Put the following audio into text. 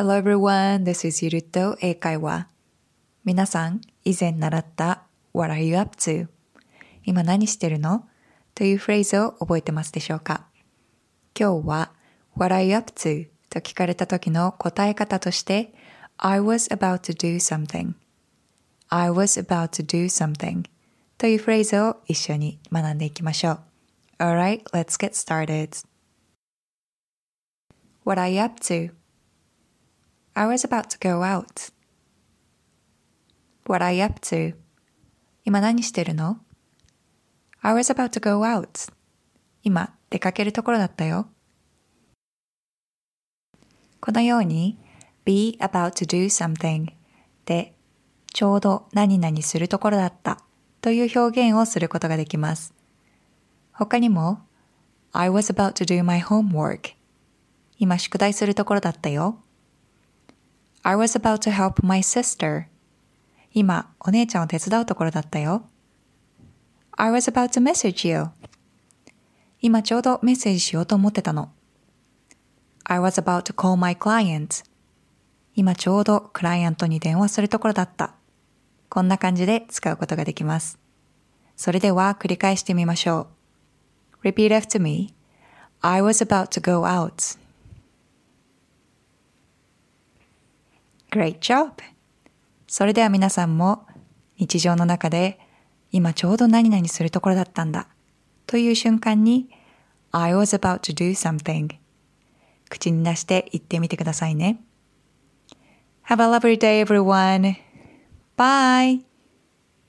Hello everyone, this is ゆるっと英会話。皆さん、以前習った What are you up to? 今何してるのというフレーズを覚えてますでしょうか今日は What are you up to? と聞かれた時の答え方として I was about to do something I was about to do something というフレーズを一緒に学んでいきましょう。Alright, let's get started. What are you up to? I was about to go out. What are you up to? 今何してるの ?I was about to go out. 今出かけるところだったよ。このように be about to do something でちょうど何々するところだったという表現をすることができます。他にも I was about to do my homework 今宿題するところだったよ。I was about to help my sister 今お姉ちゃんを手伝うところだったよ。I was about to message you 今ちょうどメッセージしようと思ってたの。I was about to call my client 今ちょうどクライアントに電話するところだった。こんな感じで使うことができます。それでは繰り返してみましょう。Repeat after me. I was about to go out. Great job! それでは皆さんも日常の中で今ちょうど何々するところだったんだという瞬間に I was about to do something 口に出して言ってみてくださいね。Have a lovely day everyone! Bye!